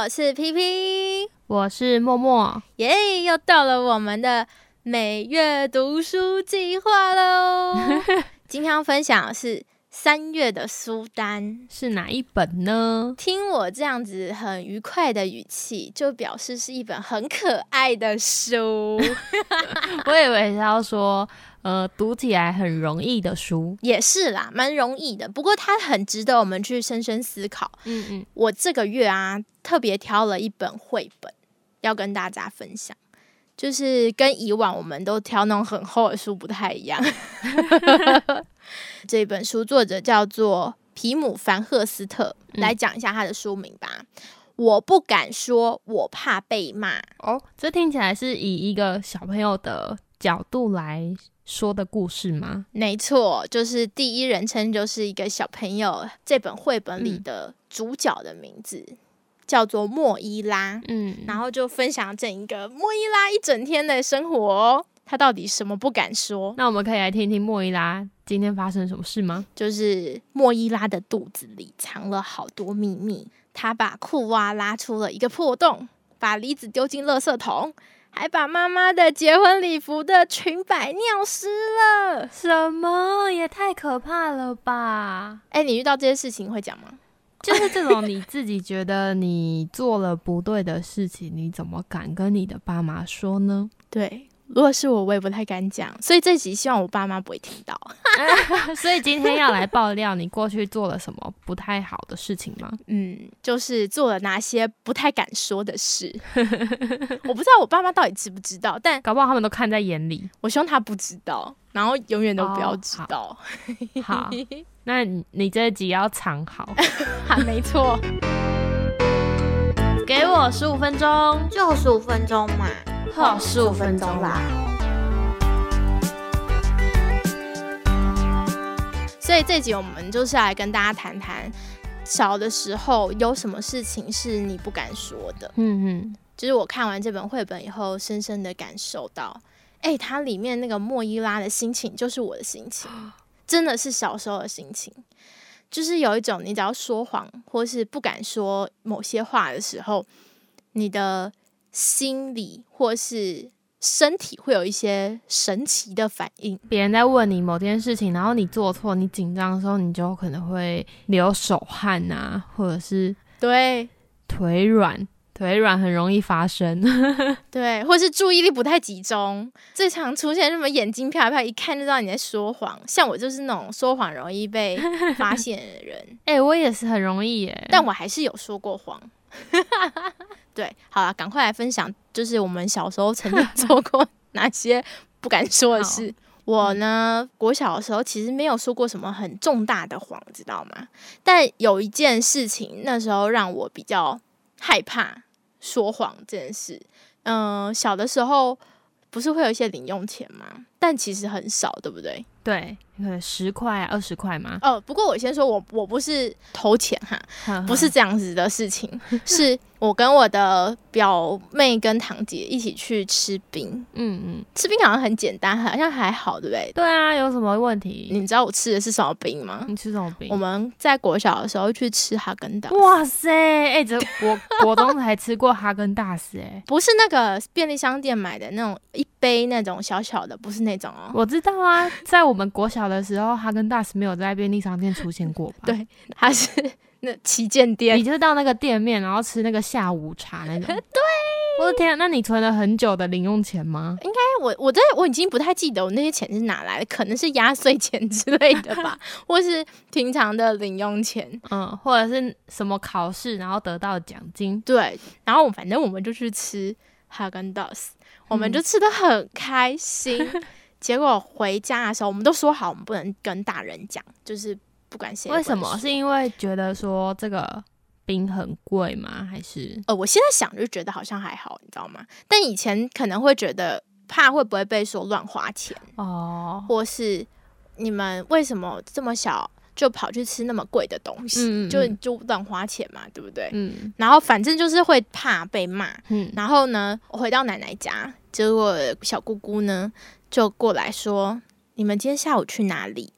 我是 P P，我是默默，耶，又到了我们的每月读书计划喽。今天要分享的是三月的书单，是哪一本呢？听我这样子很愉快的语气，就表示是一本很可爱的书。我以为是要说。呃，读起来很容易的书也是啦，蛮容易的。不过它很值得我们去深深思考。嗯嗯，我这个月啊，特别挑了一本绘本要跟大家分享，就是跟以往我们都挑那种很厚的书不太一样。这本书作者叫做皮姆凡赫斯特，来讲一下他的书名吧。我不敢说，我怕被骂。哦，这听起来是以一个小朋友的角度来。说的故事吗？没错，就是第一人称，就是一个小朋友。这本绘本里的主角的名字叫做莫伊拉，嗯，然后就分享整一个莫伊拉一整天的生活。他到底什么不敢说？那我们可以来听听莫伊拉今天发生什么事吗？就是莫伊拉的肚子里藏了好多秘密。他把裤袜拉出了一个破洞，把梨子丢进垃圾桶。还把妈妈的结婚礼服的裙摆尿湿了，什么也太可怕了吧！哎，你遇到这些事情会讲吗？就是这种你自己觉得你做了不对的事情，你怎么敢跟你的爸妈说呢？对。如果是我，我也不太敢讲，所以这集希望我爸妈不会听到。所以今天要来爆料你过去做了什么不太好的事情吗？嗯，就是做了哪些不太敢说的事。我不知道我爸妈到底知不知道，但搞不好他们都看在眼里。我希望他不知道，然后永远都不要知道。好，那你这集要藏好。好，没错。给我十五分钟，就十五分钟嘛。好，十五分钟啦。所以这集我们就是来跟大家谈谈，小的时候有什么事情是你不敢说的。嗯嗯，就是我看完这本绘本以后，深深的感受到，哎，它里面那个莫伊拉的心情就是我的心情，真的是小时候的心情，就是有一种你只要说谎或是不敢说某些话的时候，你的。心理或是身体会有一些神奇的反应。别人在问你某件事情，然后你做错，你紧张的时候，你就可能会流手汗啊，或者是对腿软，腿软很容易发生。对，或是注意力不太集中，最常出现什么眼睛飘飘，一看就知道你在说谎。像我就是那种说谎容易被发现的人。哎，我也是很容易耶，但我还是有说过谎。对，好了，赶快来分享，就是我们小时候曾经 做过哪些不敢说的事。我呢，国小的时候其实没有说过什么很重大的谎，知道吗？但有一件事情，那时候让我比较害怕说谎这件事。嗯，小的时候不是会有一些零用钱吗？但其实很少，对不对？对，可能十块、二十块嘛？哦，不过我先说，我我不是偷钱哈，不是这样子的事情，是。我跟我的表妹跟堂姐一起去吃冰，嗯嗯，吃冰好像很简单，好像还好，对不对？对啊，有什么问题？你知道我吃的是什么冰吗？你吃什么冰？我们在国小的时候去吃哈根达斯。哇塞，哎，这国国中才吃过哈根达斯，哎，不是那个便利商店买的那种一杯那种小小的，不是那种哦。我知道啊，在我们国小的时候，哈根达斯没有在便利商店出现过吧？对，它是。那旗舰店，你就是到那个店面，然后吃那个下午茶那种。对，我的天，啊那你存了很久的零用钱吗？应该我我在我已经不太记得我那些钱是哪来的，可能是压岁钱之类的吧，或是平常的零用钱，嗯，或者是什么考试然后得到奖金。对，然后反正我们就去吃哈根达斯，我们就吃的很开心。结果回家的时候，我们都说好，我们不能跟大人讲，就是。不管谁，为什么？是因为觉得说这个冰很贵吗？还是呃，我现在想就觉得好像还好，你知道吗？但以前可能会觉得怕会不会被说乱花钱哦，或是你们为什么这么小就跑去吃那么贵的东西，就就乱花钱嘛，对不对？嗯。然后反正就是会怕被骂，嗯。然后呢，我回到奶奶家，结果小姑姑呢就过来说：“你们今天下午去哪里？”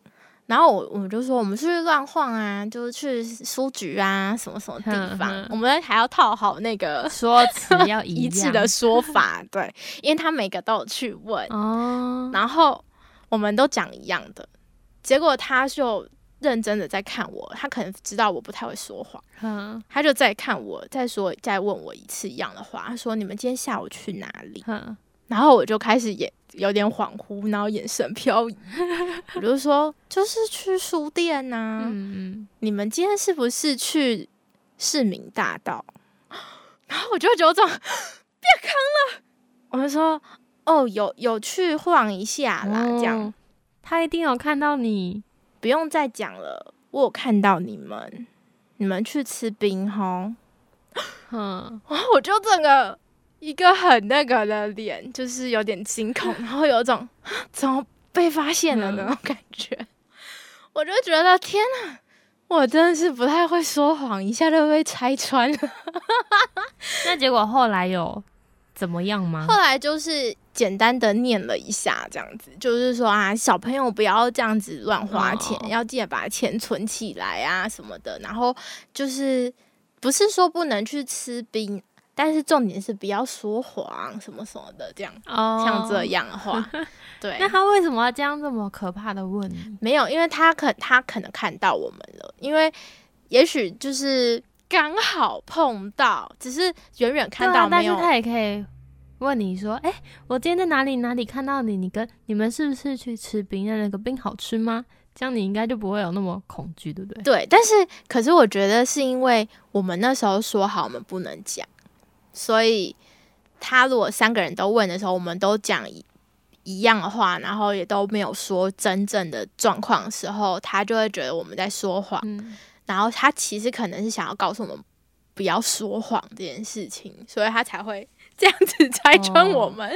然后我我们就说我们出去乱晃啊，就是去书局啊，什么什么地方，我们还要套好那个说辞要一致 的说法，对，因为他每个都有去问哦，然后我们都讲一样的，结果他就认真的在看我，他可能知道我不太会说谎，嗯，他就再看我，再说再问我一次一样的话，他说你们今天下午去哪里？嗯，然后我就开始眼。有点恍惚，然后眼神飘移。我就说，就是去书店呐。嗯嗯。你们今天是不是去市民大道？然后我就有种变坑了。我就说，哦，有有去晃一下啦。这样，他一定有看到你，不用再讲了。我有看到你们，你们去吃冰哈。嗯。然后我就整个。一个很那个的脸，就是有点惊恐，然后有种怎么被发现了那种感觉。我就觉得天呐，我真的是不太会说谎，一下就被拆穿了。那结果后来有怎么样吗？后来就是简单的念了一下，这样子，就是说啊，小朋友不要这样子乱花钱，要记得把钱存起来啊什么的。然后就是不是说不能去吃冰。但是重点是不要说谎什么什么的，这样像这样的话，对。那他为什么要这样这么可怕的问？没有，因为他可他可能看到我们了，因为也许就是刚好碰到，只是远远看到没有。但是他也可以问你说：“哎，我今天在哪里哪里看到你？你跟你们是不是去吃冰？那那个冰好吃吗？”这样你应该就不会有那么恐惧，对不对？对。但是可是我觉得是因为我们那时候说好，我们不能讲。所以，他如果三个人都问的时候，我们都讲一一样的话，然后也都没有说真正的状况的时候，他就会觉得我们在说谎。然后他其实可能是想要告诉我们不要说谎这件事情，所以他才会这样子拆穿我们，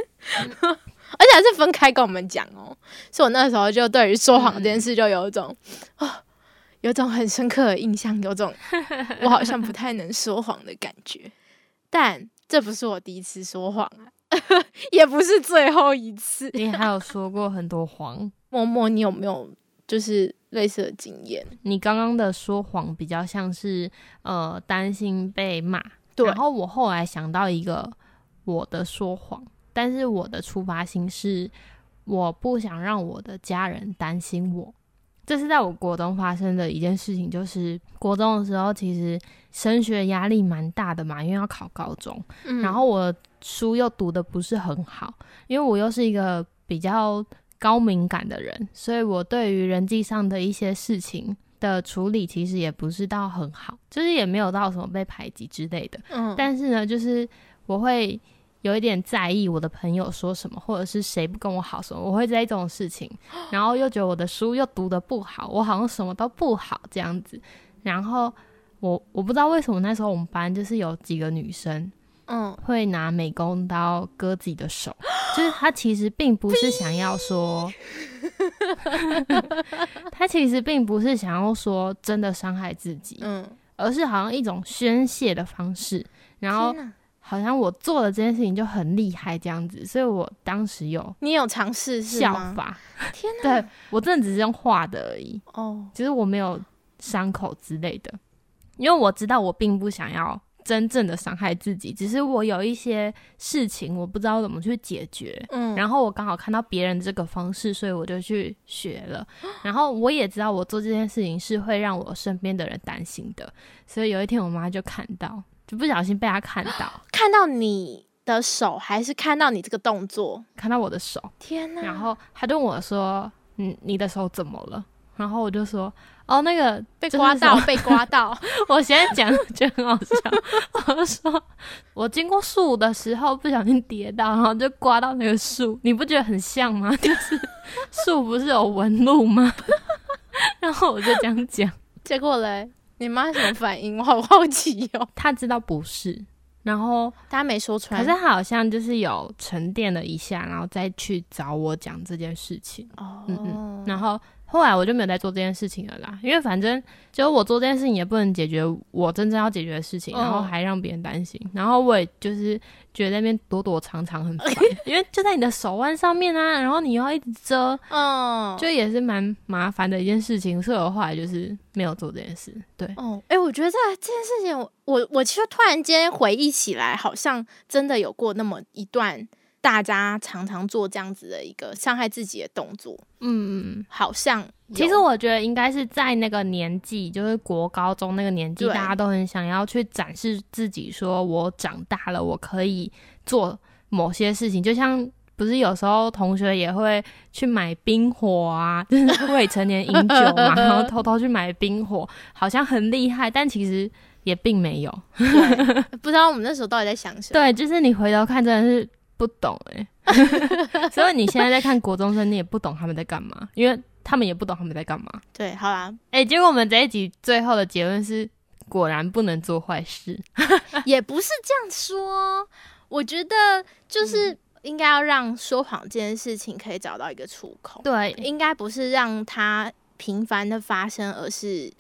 而且还是分开跟我们讲哦。所以我那时候就对于说谎这件事就有一种啊，有种很深刻的印象，有种 我好像不太能说谎的感觉。但这不是我第一次说谎啊，也不是最后一次。你还有说过很多谎，默默，你有没有就是类似的经验？你刚刚的说谎比较像是呃担心被骂，然后我后来想到一个我的说谎，但是我的出发心是我不想让我的家人担心我。这是在我国中发生的一件事情，就是国中的时候，其实升学压力蛮大的嘛，因为要考高中，然后我书又读的不是很好，因为我又是一个比较高敏感的人，所以我对于人际上的一些事情的处理，其实也不是到很好，就是也没有到什么被排挤之类的。嗯，但是呢，就是我会。有一点在意我的朋友说什么，或者是谁不跟我好什么，我会在意这种事情，然后又觉得我的书又读的不好，我好像什么都不好这样子。然后我我不知道为什么那时候我们班就是有几个女生，嗯，会拿美工刀割自己的手，就是她其实并不是想要说，她其实并不是想要说真的伤害自己，嗯，而是好像一种宣泄的方式，然后。好像我做了这件事情就很厉害这样子，所以我当时有你有尝试效法，天哪！对我真的只是用画的而已哦，其实我没有伤口之类的，因为我知道我并不想要真正的伤害自己，只是我有一些事情我不知道怎么去解决，嗯，然后我刚好看到别人这个方式，所以我就去学了，然后我也知道我做这件事情是会让我身边的人担心的，所以有一天我妈就看到。就不小心被他看到，看到你的手，还是看到你这个动作？看到我的手，天哪！然后他就问我说：“嗯，你的手怎么了？”然后我就说：“哦，那个被刮到，被刮到。”我现在讲觉得很好笑。我就说：“我经过树的时候不小心跌倒，然后就刮到那个树，你不觉得很像吗？就是树不是有纹路吗？”然后我就这样讲，结果嘞。你妈什么反应？我好好奇哦。他知道不是，然后他没说出来，可是他好像就是有沉淀了一下，然后再去找我讲这件事情。哦，嗯嗯。然后后来我就没有再做这件事情了啦，因为反正就我做这件事情也不能解决我真正要解决的事情，然后还让别人担心，然后我也就是觉得那边躲躲藏藏很烦，因为就在你的手腕上面啊，然后你又要一直遮，嗯，就也是蛮麻烦的一件事情，所以我后来就是没有做这件事。对，哦，哎，我觉得这这件事情，我我其实突然间回忆起来，好像真的有过那么一段。大家常常做这样子的一个伤害自己的动作，嗯，好像其实我觉得应该是在那个年纪，就是国高中那个年纪，大家都很想要去展示自己，说我长大了，我可以做某些事情。就像不是有时候同学也会去买冰火啊，就是 未成年饮酒嘛，然后偷偷去买冰火，好像很厉害，但其实也并没有。不知道我们那时候到底在想什么？对，就是你回头看，真的是。不懂哎，所以你现在在看国中生，你也不懂他们在干嘛，因为他们也不懂他们在干嘛。对，好啦，哎，结果我们这一集最后的结论是，果然不能做坏事，也不是这样说。我觉得就是应该要让说谎这件事情可以找到一个出口。对，应该不是让它频繁的发生，而是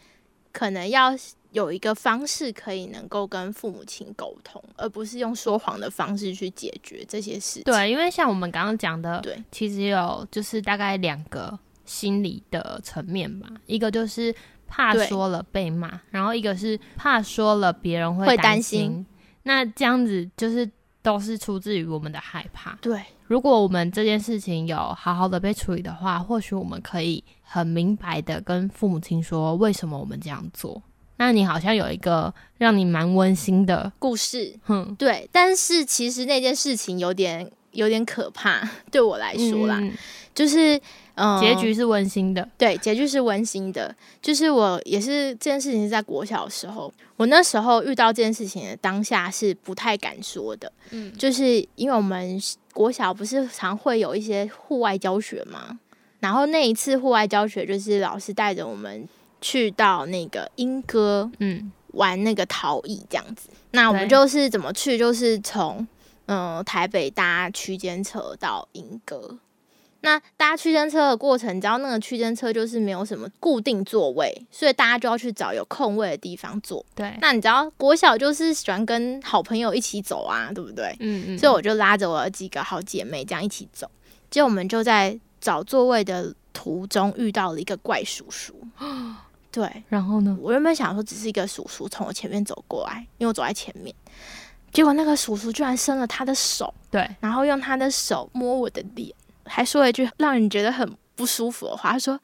可能要。有一个方式可以能够跟父母亲沟通，而不是用说谎的方式去解决这些事。对，因为像我们刚刚讲的，对，其实有就是大概两个心理的层面吧，一个就是怕说了被骂，然后一个是怕说了别人会担心。那这样子就是都是出自于我们的害怕。对，如果我们这件事情有好好的被处理的话，或许我们可以很明白的跟父母亲说为什么我们这样做。那你好像有一个让你蛮温馨的故事，嗯，对，但是其实那件事情有点有点可怕，对我来说啦，就是嗯，结局是温馨的，对，结局是温馨的，就是我也是这件事情是在国小的时候，我那时候遇到这件事情的当下是不太敢说的，嗯，就是因为我们国小不是常会有一些户外教学嘛，然后那一次户外教学就是老师带着我们。去到那个莺歌，嗯，玩那个陶艺这样子。那我们就是怎么去？就是从嗯台北搭区间车到莺歌。那搭区间车的过程，你知道那个区间车就是没有什么固定座位，所以大家就要去找有空位的地方坐。对。那你知道国小就是喜欢跟好朋友一起走啊，对不对？嗯嗯。所以我就拉着我几个好姐妹这样一起走。结果我们就在找座位的途中遇到了一个怪叔叔。对，然后呢？我原本想说只是一个叔叔从我前面走过来，因为我走在前面。结果那个叔叔居然伸了他的手，对，然后用他的手摸我的脸，还说了一句让人觉得很不舒服的话。他说：“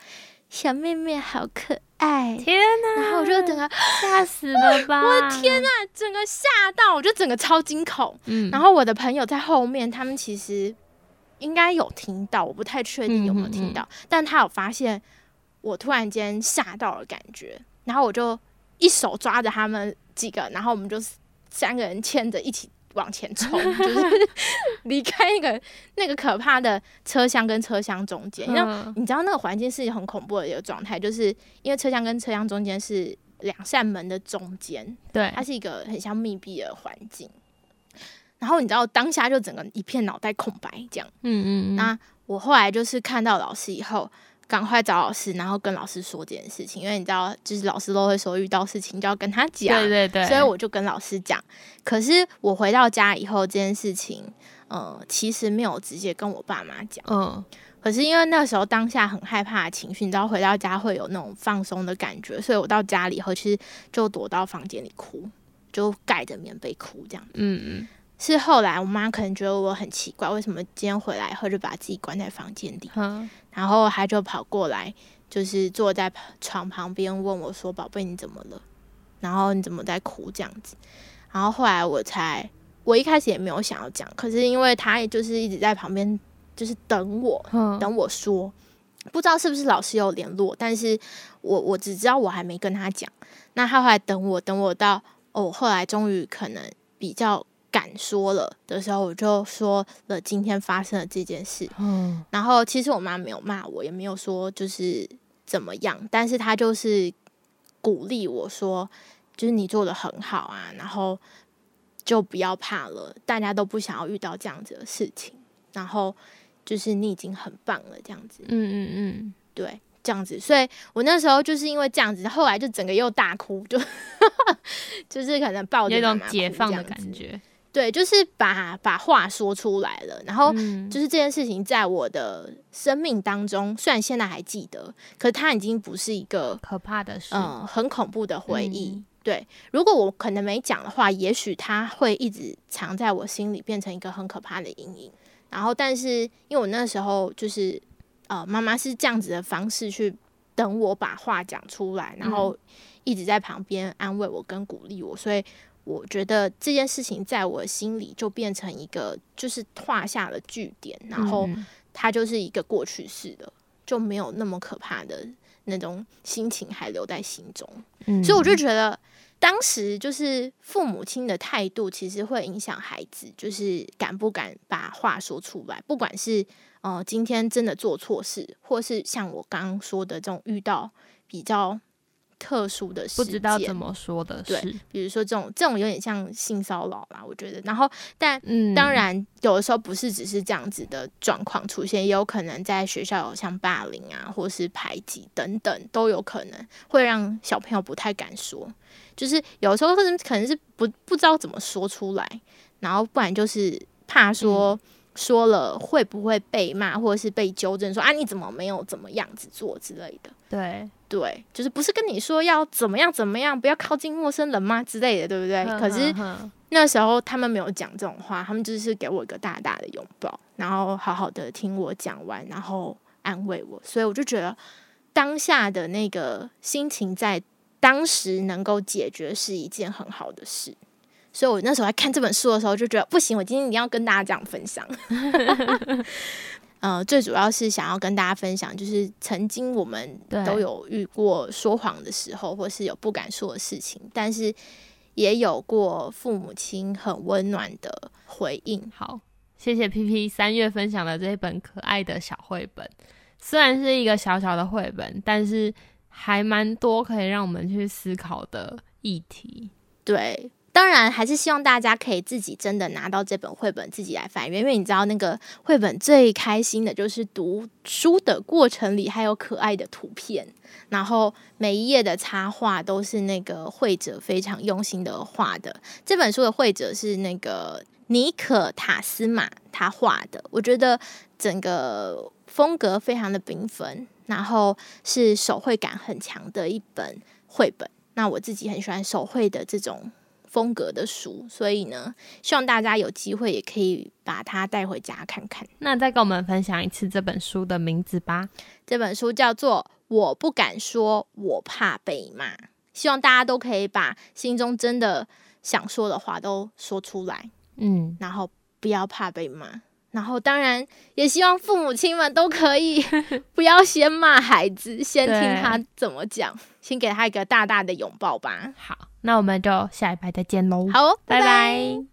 小妹妹好可爱。”天哪！然后我就整个吓死了吧！我的天哪，整个吓到，我就整个超惊恐。嗯，然后我的朋友在后面，他们其实应该有听到，我不太确定有没有听到，但他有发现。我突然间吓到了，感觉，然后我就一手抓着他们几个，然后我们就三个人牵着一起往前冲，就是离开那个那个可怕的车厢跟车厢中间。那你知道那个环境是很恐怖的一个状态，就是因为车厢跟车厢中间是两扇门的中间，对，它是一个很像密闭的环境。然后你知道当下就整个一片脑袋空白，这样，嗯嗯。那我后来就是看到老师以后。赶快找老师，然后跟老师说这件事情，因为你知道，就是老师都会说遇到事情就要跟他讲，对对对，所以我就跟老师讲。可是我回到家以后，这件事情，呃，其实没有直接跟我爸妈讲，嗯。可是因为那时候当下很害怕的情绪，你知道，回到家会有那种放松的感觉，所以我到家里以后，其实就躲到房间里哭，就盖着棉被哭这样。嗯嗯。是后来我妈可能觉得我很奇怪，为什么今天回来以后就把自己关在房间里？然后她就跑过来，就是坐在床旁边问我说：“宝贝，你怎么了？然后你怎么在哭这样子？”然后后来我才，我一开始也没有想要讲，可是因为她也就是一直在旁边，就是等我，等我说，不知道是不是老师有联络，但是我我只知道我还没跟他讲。那他后来等我，等我到哦，后来终于可能比较。敢说了的时候，我就说了今天发生的这件事。嗯，然后其实我妈没有骂我，也没有说就是怎么样，但是她就是鼓励我说，就是你做的很好啊，然后就不要怕了，大家都不想要遇到这样子的事情，然后就是你已经很棒了，这样子。嗯嗯嗯，对。这样子，所以我那时候就是因为这样子，后来就整个又大哭，就 就是可能抱着那种解放的感觉。对，就是把把话说出来了，然后就是这件事情在我的生命当中，虽然现在还记得，可是它已经不是一个可怕的事，嗯，很恐怖的回忆。对，如果我可能没讲的话，也许它会一直藏在我心里，变成一个很可怕的阴影。然后，但是因为我那时候就是呃，妈妈是这样子的方式去等我把话讲出来，然后一直在旁边安慰我跟鼓励我，所以。我觉得这件事情在我心里就变成一个，就是画下了句点，然后它就是一个过去式的，就没有那么可怕的那种心情还留在心中。所以我就觉得，当时就是父母亲的态度，其实会影响孩子，就是敢不敢把话说出来。不管是呃今天真的做错事，或是像我刚刚说的这种遇到比较。特殊的事，不知道怎么说的对，比如说这种这种有点像性骚扰啦，我觉得。然后，但当然有的时候不是只是这样子的状况出现，也有可能在学校有像霸凌啊，或是排挤等等，都有可能会让小朋友不太敢说。就是有时候可能可能是不不知道怎么说出来，然后不然就是怕说。说了会不会被骂，或者是被纠正？说啊，你怎么没有怎么样子做之类的？对对，就是不是跟你说要怎么样怎么样，不要靠近陌生人吗之类的，对不对？可是那时候他们没有讲这种话，他们就是给我一个大大的拥抱，然后好好的听我讲完，然后安慰我。所以我就觉得当下的那个心情，在当时能够解决是一件很好的事。所以我那时候在看这本书的时候，就觉得不行，我今天一定要跟大家这样分享。呃，最主要是想要跟大家分享，就是曾经我们都有遇过说谎的时候，或是有不敢说的事情，但是也有过父母亲很温暖的回应。好，谢谢 P P 三月分享的这一本可爱的小绘本，虽然是一个小小的绘本，但是还蛮多可以让我们去思考的议题。对。当然，还是希望大家可以自己真的拿到这本绘本，自己来翻阅。因为你知道，那个绘本最开心的就是读书的过程里还有可爱的图片，然后每一页的插画都是那个绘者非常用心的画的。这本书的绘者是那个尼可塔斯马他画的，我觉得整个风格非常的缤纷，然后是手绘感很强的一本绘本。那我自己很喜欢手绘的这种。风格的书，所以呢，希望大家有机会也可以把它带回家看看。那再跟我们分享一次这本书的名字吧。这本书叫做《我不敢说，我怕被骂》。希望大家都可以把心中真的想说的话都说出来，嗯，然后不要怕被骂。然后，当然也希望父母亲们都可以 不要先骂孩子，先听他怎么讲，先给他一个大大的拥抱吧。好。那我们就下一排再见喽！好，拜拜。